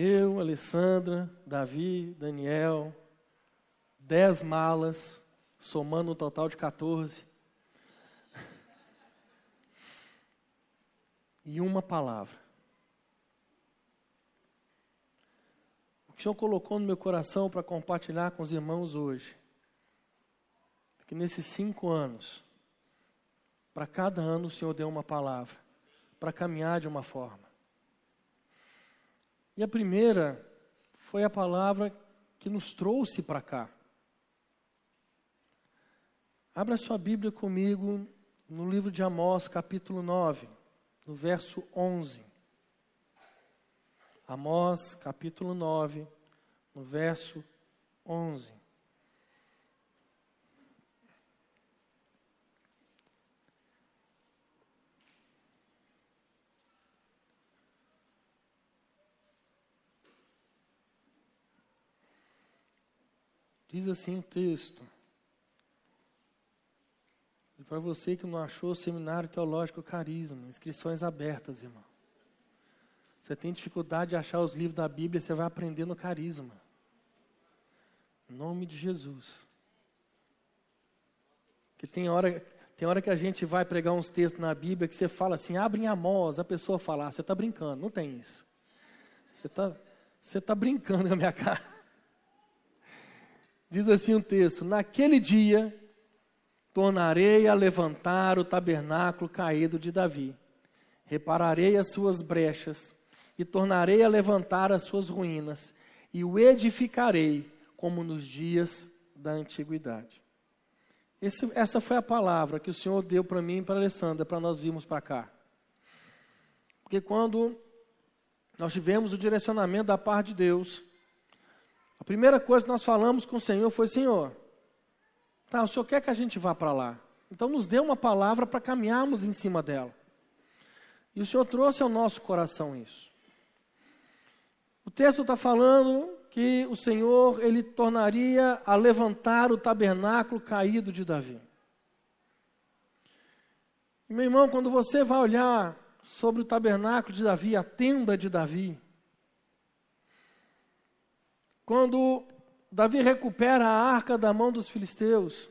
Eu, Alessandra, Davi, Daniel, dez malas, somando um total de 14. E uma palavra. O que o Senhor colocou no meu coração para compartilhar com os irmãos hoje. Que nesses cinco anos, para cada ano o Senhor deu uma palavra, para caminhar de uma forma. E a primeira foi a palavra que nos trouxe para cá. Abra sua Bíblia comigo no livro de Amós, capítulo 9, no verso 11. Amós, capítulo 9, no verso 11. Diz assim o texto. E para você que não achou seminário teológico carisma, inscrições abertas, irmão. Você tem dificuldade de achar os livros da Bíblia, você vai aprender no carisma. Em nome de Jesus. Que tem hora, tem hora que a gente vai pregar uns textos na Bíblia que você fala assim, abre em Amós, a pessoa fala, ah, você está brincando. Não tem isso. Você está você tá brincando com a minha cara. Diz assim o texto: Naquele dia tornarei a levantar o tabernáculo caído de Davi, repararei as suas brechas, e tornarei a levantar as suas ruínas, e o edificarei como nos dias da antiguidade. Esse, essa foi a palavra que o Senhor deu para mim e para Alessandra, para nós virmos para cá. Porque quando nós tivemos o direcionamento da parte de Deus, a primeira coisa que nós falamos com o Senhor foi: Senhor, tá, o Senhor quer que a gente vá para lá. Então nos dê uma palavra para caminharmos em cima dela. E o Senhor trouxe ao nosso coração isso. O texto está falando que o Senhor ele tornaria a levantar o tabernáculo caído de Davi. Meu irmão, quando você vai olhar sobre o tabernáculo de Davi, a tenda de Davi, quando Davi recupera a arca da mão dos filisteus,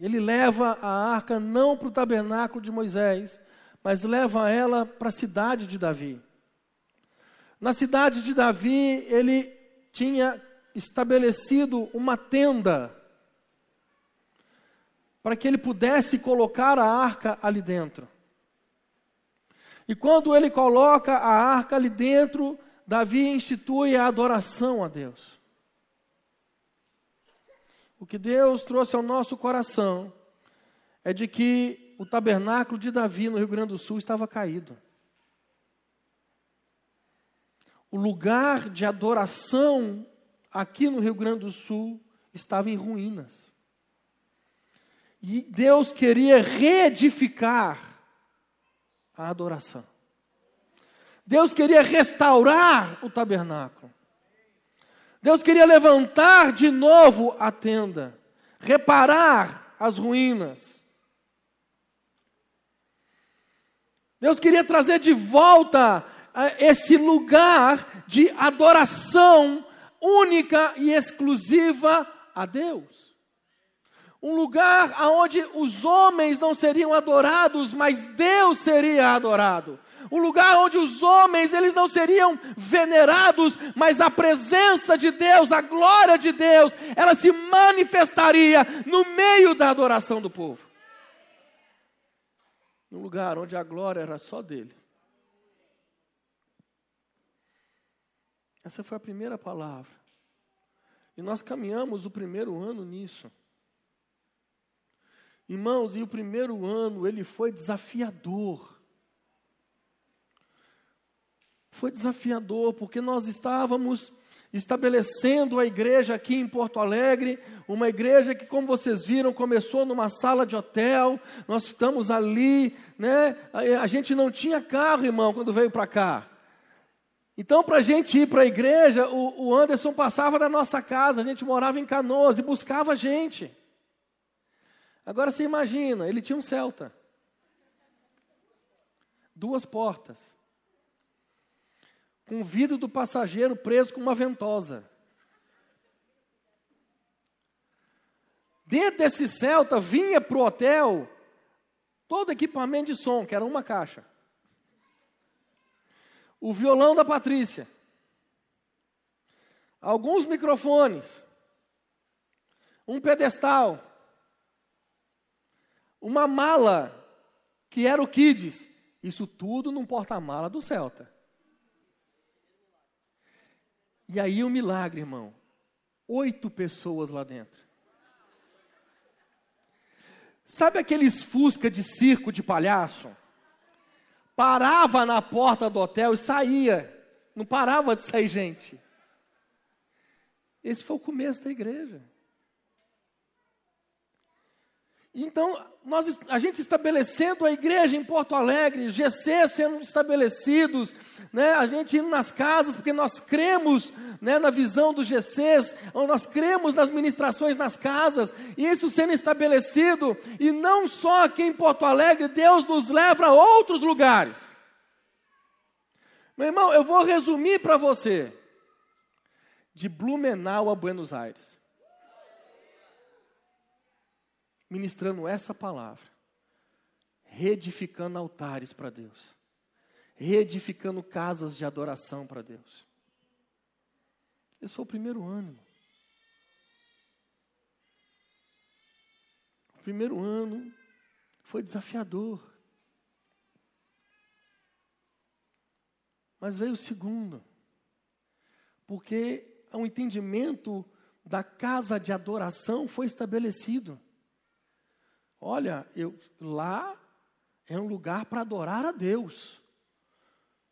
ele leva a arca não para o tabernáculo de Moisés, mas leva ela para a cidade de Davi. Na cidade de Davi, ele tinha estabelecido uma tenda para que ele pudesse colocar a arca ali dentro. E quando ele coloca a arca ali dentro, Davi institui a adoração a Deus. O que Deus trouxe ao nosso coração é de que o tabernáculo de Davi no Rio Grande do Sul estava caído. O lugar de adoração aqui no Rio Grande do Sul estava em ruínas. E Deus queria reedificar a adoração. Deus queria restaurar o tabernáculo. Deus queria levantar de novo a tenda, reparar as ruínas. Deus queria trazer de volta eh, esse lugar de adoração única e exclusiva a Deus. Um lugar onde os homens não seriam adorados, mas Deus seria adorado um lugar onde os homens eles não seriam venerados, mas a presença de Deus, a glória de Deus, ela se manifestaria no meio da adoração do povo. No lugar onde a glória era só dele. Essa foi a primeira palavra. E nós caminhamos o primeiro ano nisso. Irmãos, e o primeiro ano ele foi desafiador foi desafiador, porque nós estávamos estabelecendo a igreja aqui em Porto Alegre, uma igreja que, como vocês viram, começou numa sala de hotel, nós estamos ali, né? A, gente não tinha carro, irmão, quando veio para cá. Então, para a gente ir para a igreja, o, o Anderson passava da nossa casa, a gente morava em Canoas e buscava a gente. Agora você imagina, ele tinha um Celta, duas portas. Com o vidro do passageiro preso com uma ventosa. Dentro desse Celta vinha para o hotel todo equipamento de som, que era uma caixa. O violão da Patrícia. Alguns microfones. Um pedestal. Uma mala, que era o Kids. Isso tudo num porta-mala do Celta. E aí o um milagre, irmão. Oito pessoas lá dentro. Sabe aqueles fusca de circo de palhaço? Parava na porta do hotel e saía. Não parava de sair gente. Esse foi o começo da igreja. Então, nós, a gente estabelecendo a igreja em Porto Alegre, GC sendo estabelecidos, né, a gente indo nas casas, porque nós cremos né, na visão dos GCs, nós cremos nas ministrações nas casas, e isso sendo estabelecido, e não só aqui em Porto Alegre, Deus nos leva a outros lugares. Meu irmão, eu vou resumir para você, de Blumenau a Buenos Aires ministrando essa palavra, reedificando altares para Deus, reedificando casas de adoração para Deus. Esse foi o primeiro ano. O primeiro ano foi desafiador. Mas veio o segundo, porque o entendimento da casa de adoração foi estabelecido. Olha, eu, lá é um lugar para adorar a Deus.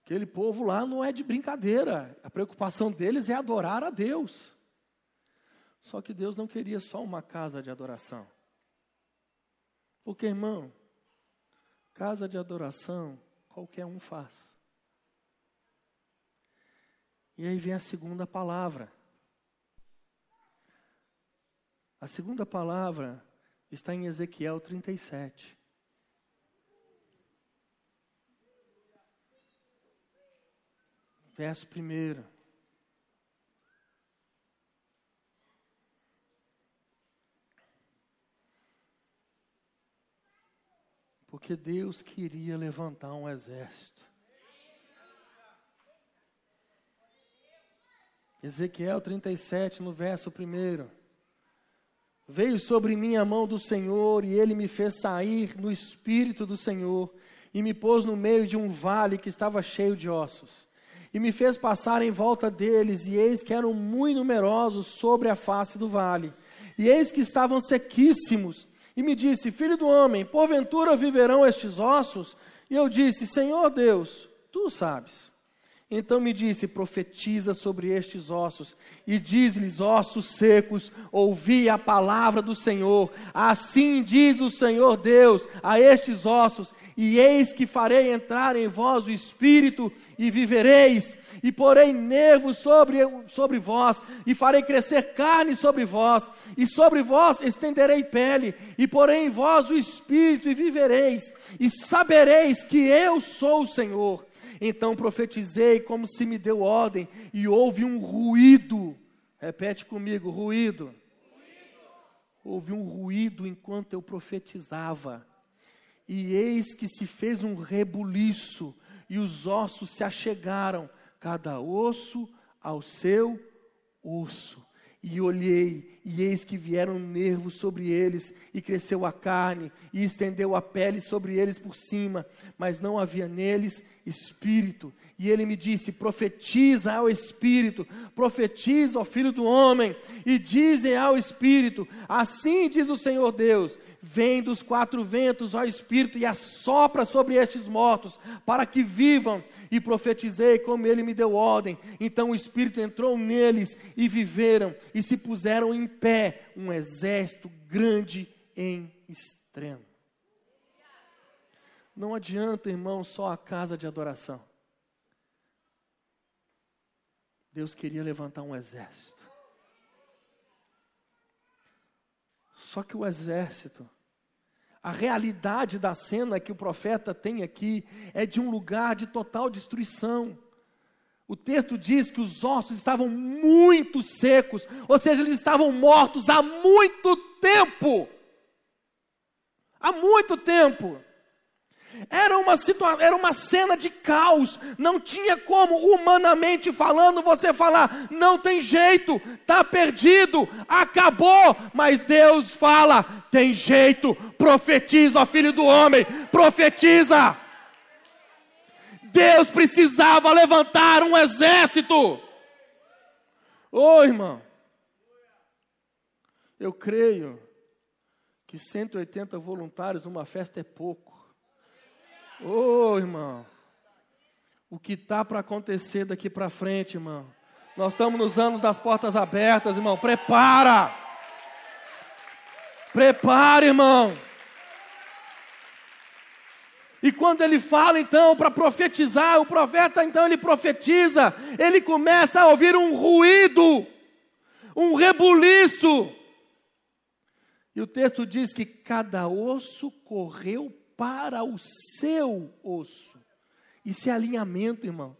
Aquele povo lá não é de brincadeira. A preocupação deles é adorar a Deus. Só que Deus não queria só uma casa de adoração. Porque, irmão, casa de adoração qualquer um faz. E aí vem a segunda palavra. A segunda palavra está em Ezequiel 37. Verso 1. Porque Deus queria levantar um exército. Ezequiel 37, no verso 1. Veio sobre mim a mão do Senhor, e ele me fez sair no espírito do Senhor, e me pôs no meio de um vale que estava cheio de ossos. E me fez passar em volta deles, e eis que eram muito numerosos sobre a face do vale. E eis que estavam sequíssimos. E me disse: Filho do homem, porventura viverão estes ossos? E eu disse: Senhor Deus, tu sabes. Então me disse: profetiza sobre estes ossos, e diz-lhes, ossos secos, ouvi a palavra do Senhor. Assim diz o Senhor Deus a estes ossos: e eis que farei entrar em vós o espírito, e vivereis, e porei nervos sobre, sobre vós, e farei crescer carne sobre vós, e sobre vós estenderei pele, e porei em vós o espírito, e vivereis, e sabereis que eu sou o Senhor então profetizei como se me deu ordem, e houve um ruído. Repete comigo: ruído. ruído. Houve um ruído enquanto eu profetizava. E eis que se fez um rebuliço, e os ossos se achegaram, cada osso ao seu osso. E olhei, e eis que vieram nervos sobre eles, e cresceu a carne, e estendeu a pele sobre eles por cima, mas não havia neles espírito. E ele me disse: profetiza ao espírito, profetiza ao filho do homem, e dizem ao espírito: assim diz o Senhor Deus: vem dos quatro ventos, ó espírito, e assopra sobre estes mortos, para que vivam e profetizei como ele me deu ordem. Então o Espírito entrou neles e viveram e se puseram em pé um exército grande em extremo. Não adianta, irmão, só a casa de adoração. Deus queria levantar um exército. Só que o exército a realidade da cena que o profeta tem aqui é de um lugar de total destruição. o texto diz que os ossos estavam muito secos, ou seja, eles estavam mortos há muito tempo. Há muito tempo. Era uma, situação, era uma cena de caos, não tinha como, humanamente falando, você falar, não tem jeito, está perdido, acabou, mas Deus fala, tem jeito, profetiza, ó filho do homem, profetiza. Deus precisava levantar um exército. Ô oh, irmão, eu creio que 180 voluntários numa festa é pouco. Ô oh, irmão, o que está para acontecer daqui para frente, irmão? Nós estamos nos anos das portas abertas, irmão. Prepara! Prepara, irmão! E quando ele fala então para profetizar, o profeta então ele profetiza, ele começa a ouvir um ruído, um rebuliço. E o texto diz que cada osso correu para o seu osso. Isso é alinhamento, irmão.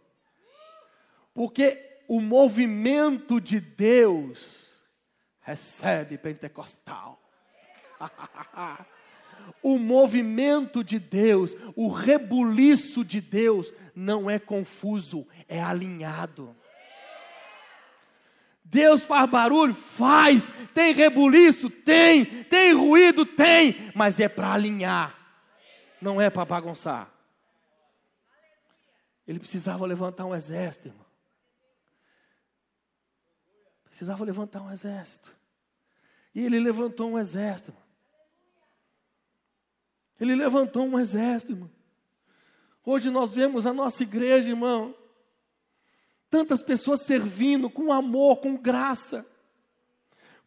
Porque o movimento de Deus recebe pentecostal. O movimento de Deus, o rebuliço de Deus não é confuso, é alinhado. Deus faz barulho? Faz. Tem rebuliço? Tem. Tem ruído? Tem. Mas é para alinhar, não é para bagunçar. Ele precisava levantar um exército, irmão. Precisava levantar um exército. E ele levantou um exército. Irmão. Ele levantou um exército, irmão. Hoje nós vemos a nossa igreja, irmão. Tantas pessoas servindo com amor, com graça,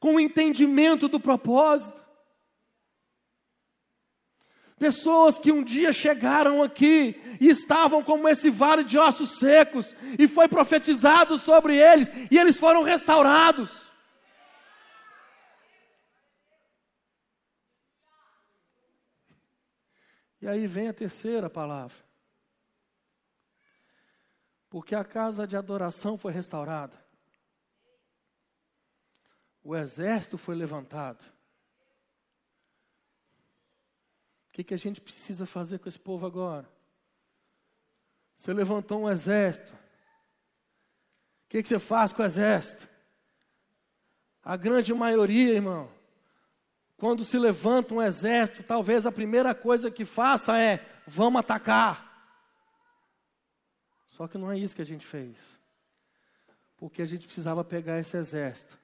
com entendimento do propósito. Pessoas que um dia chegaram aqui e estavam como esse vale de ossos secos, e foi profetizado sobre eles, e eles foram restaurados. E aí vem a terceira palavra. Porque a casa de adoração foi restaurada. O exército foi levantado. O que, que a gente precisa fazer com esse povo agora? Você levantou um exército. O que, que você faz com o exército? A grande maioria, irmão, quando se levanta um exército, talvez a primeira coisa que faça é: vamos atacar. Só que não é isso que a gente fez. Porque a gente precisava pegar esse exército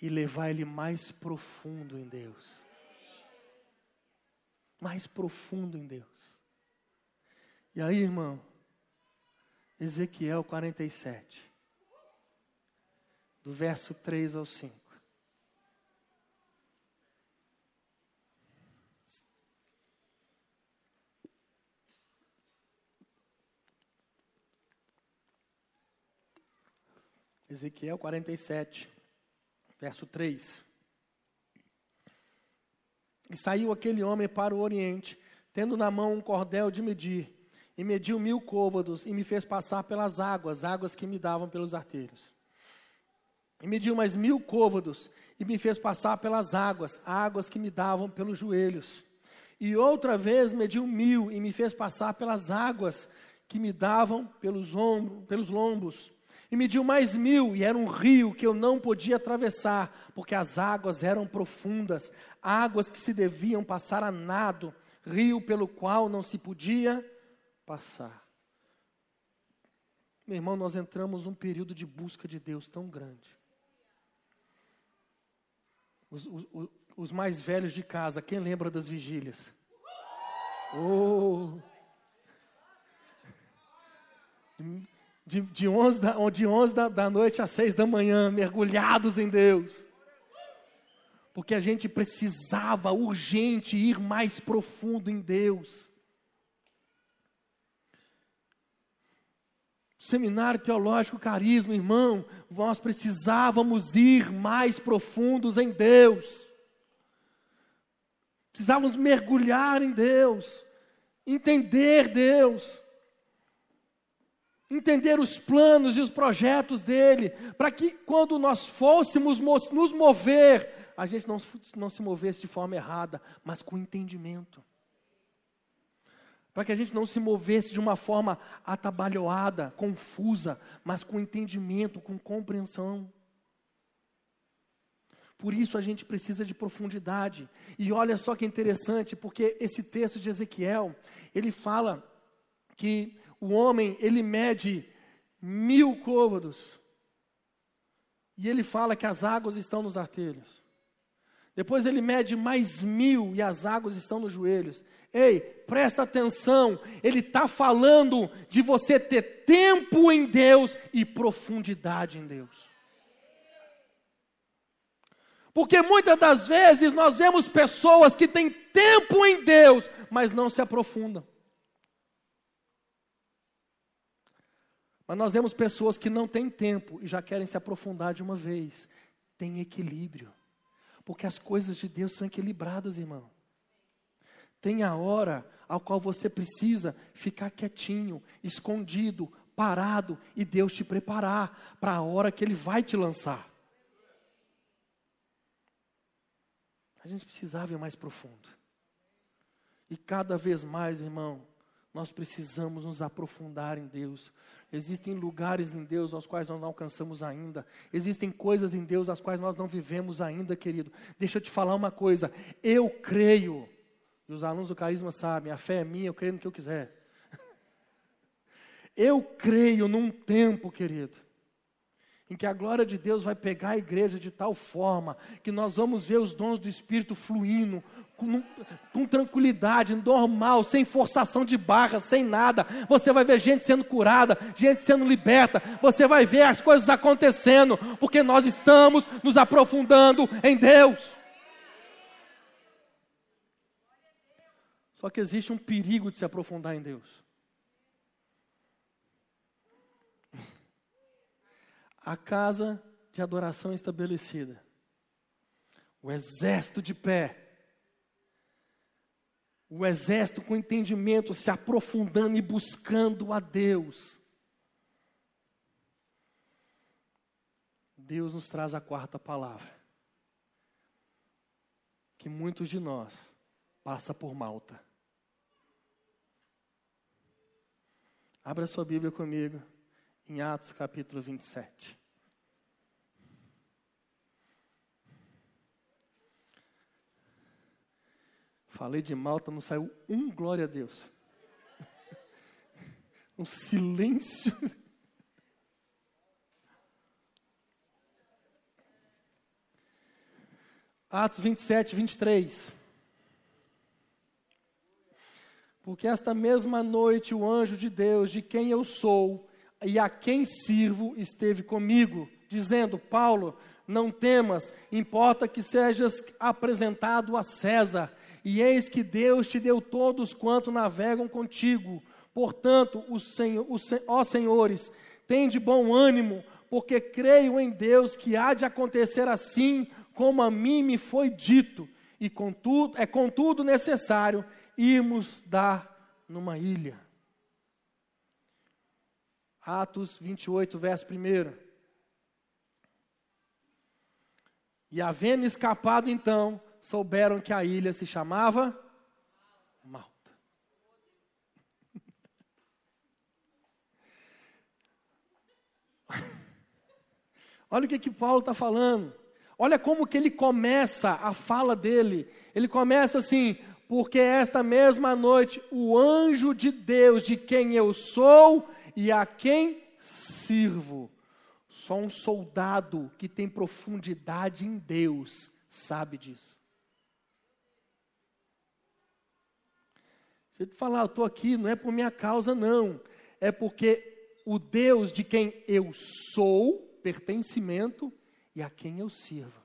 e levar ele mais profundo em Deus. Mais profundo em Deus. E aí, irmão, Ezequiel 47, do verso 3 ao 5. Ezequiel 47, verso 3. E saiu aquele homem para o oriente, tendo na mão um cordel de medir, e mediu mil côvados, e me fez passar pelas águas, águas que me davam pelos arteiros. E mediu mais mil côvados, e me fez passar pelas águas, águas que me davam pelos joelhos. E outra vez mediu mil, e me fez passar pelas águas que me davam pelos, ombros, pelos lombos. E mediu mais mil, e era um rio que eu não podia atravessar, porque as águas eram profundas, águas que se deviam passar a nado, rio pelo qual não se podia passar. Meu irmão, nós entramos num período de busca de Deus tão grande. Os, os, os mais velhos de casa, quem lembra das vigílias? Oh! De, de 11, da, de 11 da, da noite às 6 da manhã, mergulhados em Deus. Porque a gente precisava urgente ir mais profundo em Deus. Seminário Teológico Carisma, irmão, nós precisávamos ir mais profundos em Deus. Precisávamos mergulhar em Deus, entender Deus. Entender os planos e os projetos dele, para que quando nós fôssemos nos mover, a gente não, não se movesse de forma errada, mas com entendimento. Para que a gente não se movesse de uma forma atabalhoada, confusa, mas com entendimento, com compreensão. Por isso a gente precisa de profundidade. E olha só que interessante, porque esse texto de Ezequiel, ele fala que o homem, ele mede mil côvados. E ele fala que as águas estão nos artelhos. Depois ele mede mais mil e as águas estão nos joelhos. Ei, presta atenção, ele está falando de você ter tempo em Deus e profundidade em Deus. Porque muitas das vezes nós vemos pessoas que têm tempo em Deus, mas não se aprofundam. Mas nós vemos pessoas que não têm tempo e já querem se aprofundar de uma vez. Tem equilíbrio. Porque as coisas de Deus são equilibradas, irmão. Tem a hora ao qual você precisa ficar quietinho, escondido, parado e Deus te preparar para a hora que Ele vai te lançar. A gente precisava ir mais profundo. E cada vez mais, irmão, nós precisamos nos aprofundar em Deus. Existem lugares em Deus aos quais nós não alcançamos ainda. Existem coisas em Deus às quais nós não vivemos ainda, querido. Deixa eu te falar uma coisa. Eu creio, e os alunos do carisma sabem, a fé é minha, eu creio no que eu quiser. Eu creio num tempo, querido, em que a glória de Deus vai pegar a igreja de tal forma que nós vamos ver os dons do Espírito fluindo com, com, tranquilidade, normal, sem forçação de barra, sem nada. Você vai ver gente sendo curada, gente sendo liberta, você vai ver as coisas acontecendo, porque nós estamos nos aprofundando em Deus. Só que existe um perigo de se aprofundar em Deus. a casa de adoração estabelecida, o exército de pé, o exército com entendimento, se aprofundando e buscando a Deus. Deus nos traz a quarta palavra, que muitos de nós passa por Malta. Abra sua Bíblia comigo em Atos capítulo 27. Falei de Malta, não saiu um glória a Deus. Um silêncio. Atos 27, 23. Porque esta mesma noite o anjo de Deus, de quem eu sou e a quem sirvo, esteve comigo, dizendo: Paulo, não temas, importa que sejas apresentado a César e eis que Deus te deu todos quanto navegam contigo. Portanto, o Senhor, o, ó senhores, de bom ânimo, porque creio em Deus que há de acontecer assim como a mim me foi dito. E contudo, é contudo necessário irmos dar numa ilha. Atos 28, verso 1. E havendo escapado então, souberam que a ilha se chamava Malta. Olha o que, que Paulo está falando. Olha como que ele começa a fala dele. Ele começa assim: porque esta mesma noite o anjo de Deus, de quem eu sou e a quem sirvo, só um soldado que tem profundidade em Deus sabe disso. Se eu te falar, eu estou aqui, não é por minha causa, não. É porque o Deus de quem eu sou, pertencimento, e a quem eu sirvo.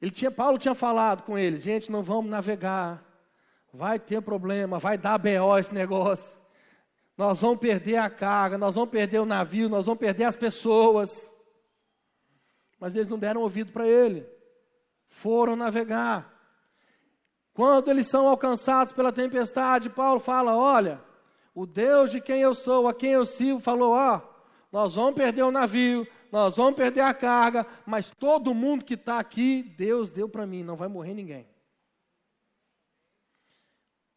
Ele tinha, Paulo tinha falado com ele, gente, não vamos navegar, vai ter problema, vai dar BO esse negócio. Nós vamos perder a carga, nós vamos perder o navio, nós vamos perder as pessoas. Mas eles não deram ouvido para ele. Foram navegar. Quando eles são alcançados pela tempestade, Paulo fala: Olha, o Deus de quem eu sou, a quem eu sirvo, falou: Ó, nós vamos perder o navio, nós vamos perder a carga, mas todo mundo que está aqui, Deus deu para mim, não vai morrer ninguém.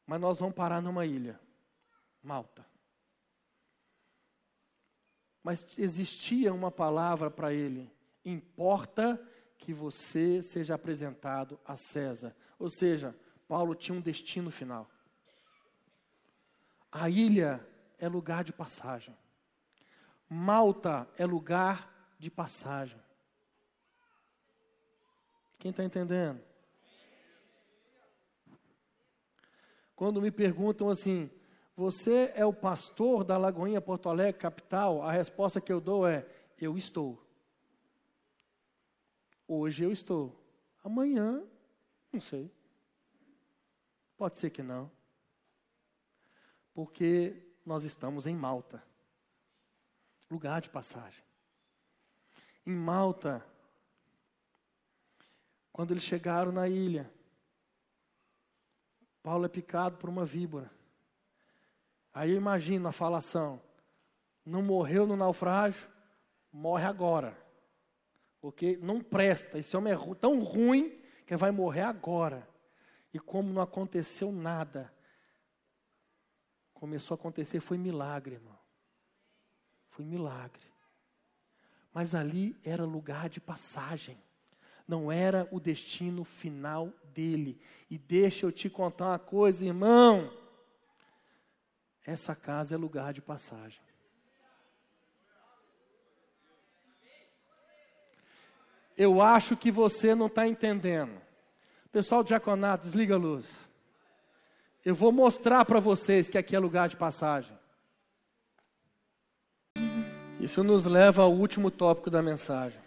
Mas nós vamos parar numa ilha, Malta. Mas existia uma palavra para ele: importa que você seja apresentado a César. Ou seja, Paulo tinha um destino final. A ilha é lugar de passagem. Malta é lugar de passagem. Quem está entendendo? Quando me perguntam assim, você é o pastor da Lagoinha Porto Alegre, capital? A resposta que eu dou é: eu estou. Hoje eu estou. Amanhã, não sei. Pode ser que não. Porque nós estamos em Malta lugar de passagem. Em Malta, quando eles chegaram na ilha, Paulo é picado por uma víbora. Aí eu imagino a falação: não morreu no naufrágio, morre agora. Porque não presta, esse homem é tão ruim que vai morrer agora. E como não aconteceu nada, começou a acontecer, foi milagre, irmão. Foi milagre. Mas ali era lugar de passagem, não era o destino final dele. E deixa eu te contar uma coisa, irmão. Essa casa é lugar de passagem. Eu acho que você não está entendendo. Pessoal do diaconato, desliga a luz. Eu vou mostrar para vocês que aqui é lugar de passagem. Isso nos leva ao último tópico da mensagem.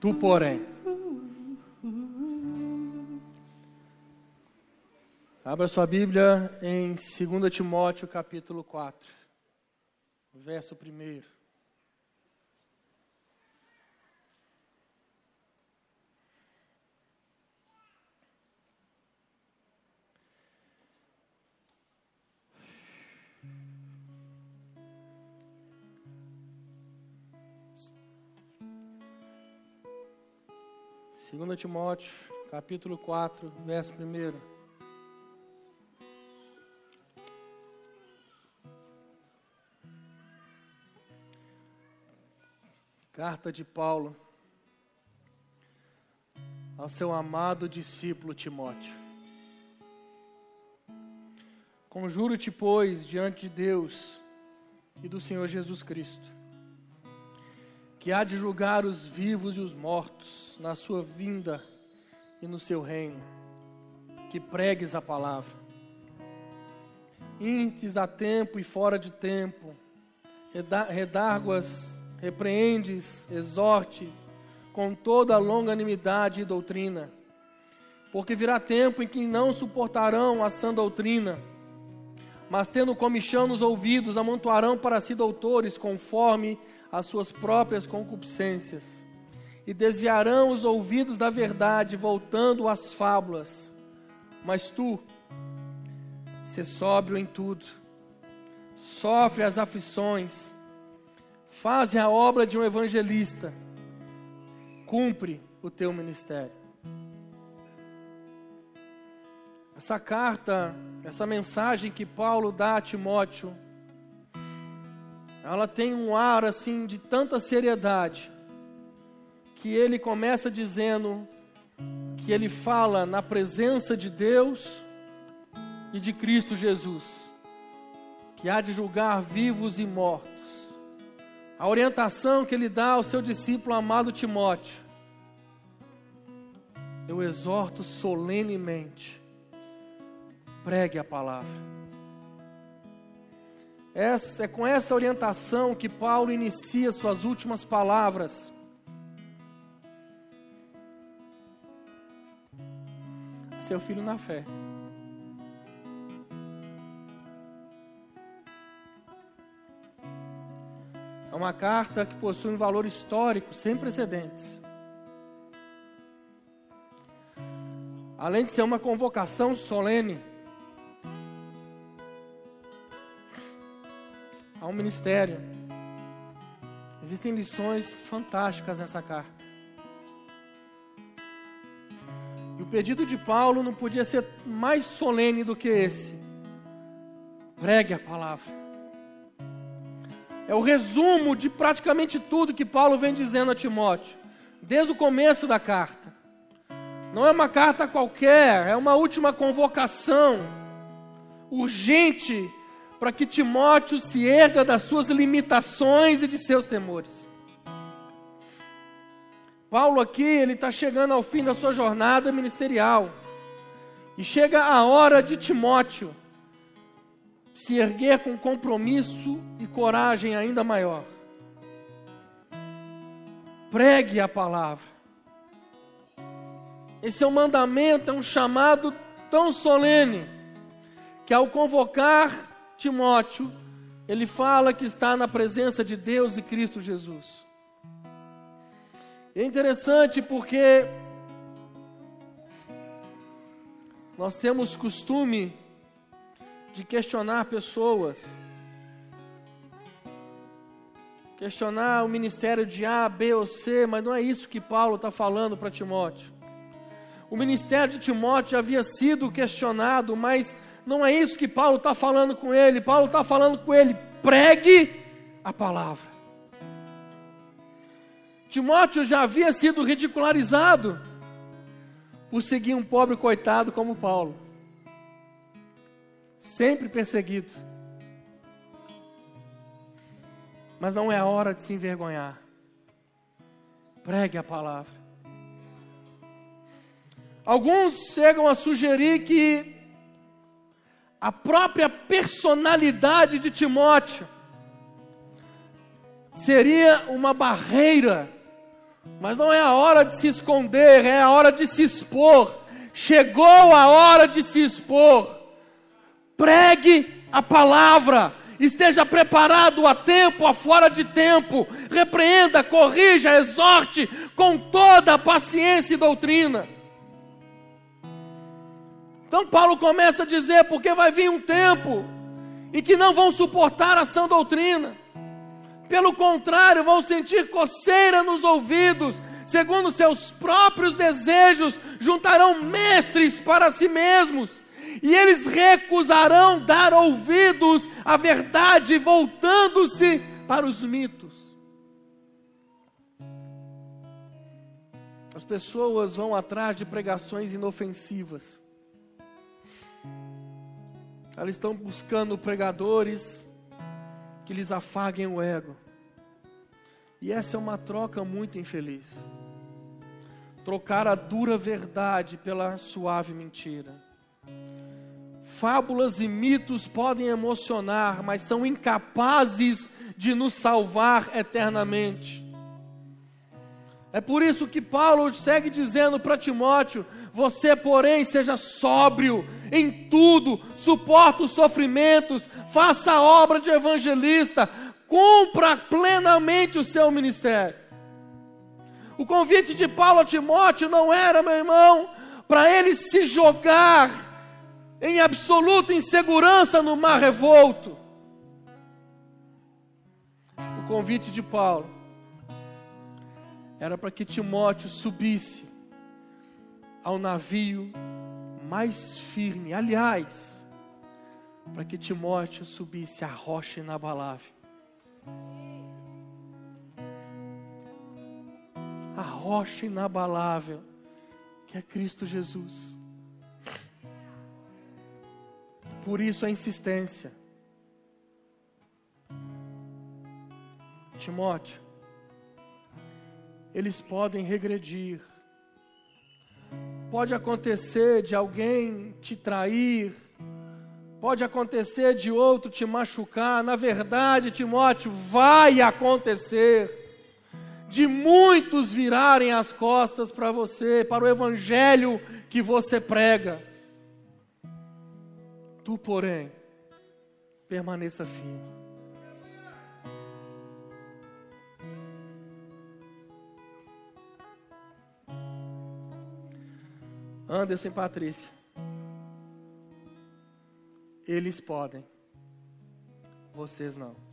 Tu, porém. Abra sua Bíblia em 2 Timóteo capítulo 4, verso 1. Segunda Timóteo, capítulo 4, verso 1. Carta de Paulo ao seu amado discípulo Timóteo. Conjuro-te, pois, diante de Deus e do Senhor Jesus Cristo, que há de julgar os vivos e os mortos na sua vinda e no seu reino, que pregues a palavra. Instes a tempo e fora de tempo, redarguas repreendes, exortes, com toda a longanimidade e doutrina. Porque virá tempo em que não suportarão a sã doutrina, mas tendo comichão nos ouvidos, amontoarão para si doutores conforme as suas próprias concupiscências, e desviarão os ouvidos da verdade, voltando às fábulas. Mas tu, se sóbrio em tudo, sofre as aflições, Faze a obra de um evangelista. Cumpre o teu ministério. Essa carta, essa mensagem que Paulo dá a Timóteo, ela tem um ar assim de tanta seriedade, que ele começa dizendo que ele fala na presença de Deus e de Cristo Jesus, que há de julgar vivos e mortos a orientação que ele dá ao seu discípulo amado Timóteo. Eu exorto solenemente, pregue a palavra. Essa, é com essa orientação que Paulo inicia suas últimas palavras. Seu filho na fé. uma carta que possui um valor histórico sem precedentes. além de ser uma convocação solene, há um ministério. Existem lições fantásticas nessa carta. E o pedido de Paulo não podia ser mais solene do que esse. Pregue a palavra. É o resumo de praticamente tudo que Paulo vem dizendo a Timóteo, desde o começo da carta. Não é uma carta qualquer, é uma última convocação urgente para que Timóteo se erga das suas limitações e de seus temores. Paulo aqui, ele está chegando ao fim da sua jornada ministerial. E chega a hora de Timóteo se erguer com compromisso e coragem ainda maior. Pregue a palavra. Esse é um mandamento, é um chamado tão solene, que ao convocar Timóteo, ele fala que está na presença de Deus e Cristo Jesus. É interessante porque nós temos costume de questionar pessoas, questionar o ministério de A, B ou C, mas não é isso que Paulo está falando para Timóteo. O ministério de Timóteo havia sido questionado, mas não é isso que Paulo está falando com ele. Paulo está falando com ele: pregue a palavra. Timóteo já havia sido ridicularizado por seguir um pobre coitado como Paulo, sempre perseguido. Mas não é a hora de se envergonhar. Pregue a palavra. Alguns chegam a sugerir que a própria personalidade de Timóteo seria uma barreira, mas não é a hora de se esconder, é a hora de se expor. Chegou a hora de se expor. Pregue a palavra, esteja preparado a tempo, a fora de tempo, repreenda, corrija, exorte com toda a paciência e doutrina. Então Paulo começa a dizer, porque vai vir um tempo em que não vão suportar a sã doutrina. Pelo contrário, vão sentir coceira nos ouvidos, segundo seus próprios desejos, juntarão mestres para si mesmos, e eles recusarão dar ouvidos à verdade, voltando-se para os mitos. As pessoas vão atrás de pregações inofensivas elas estão buscando pregadores que lhes afaguem o ego. E essa é uma troca muito infeliz. Trocar a dura verdade pela suave mentira. Fábulas e mitos podem emocionar, mas são incapazes de nos salvar eternamente. É por isso que Paulo segue dizendo para Timóteo: você, porém, seja sóbrio em tudo, suporta os sofrimentos, faça a obra de evangelista, cumpra plenamente o seu ministério. O convite de Paulo a Timóteo não era, meu irmão, para ele se jogar em absoluta insegurança no mar revolto. O convite de Paulo era para que Timóteo subisse ao navio mais firme. Aliás, para que Timóteo subisse a rocha inabalável. A rocha inabalável, que é Cristo Jesus. Por isso a insistência. Timóteo, eles podem regredir, Pode acontecer de alguém te trair, pode acontecer de outro te machucar. Na verdade, Timóteo, vai acontecer de muitos virarem as costas para você, para o evangelho que você prega. Tu, porém, permaneça firme. Anderson e Patrícia. Eles podem, vocês não.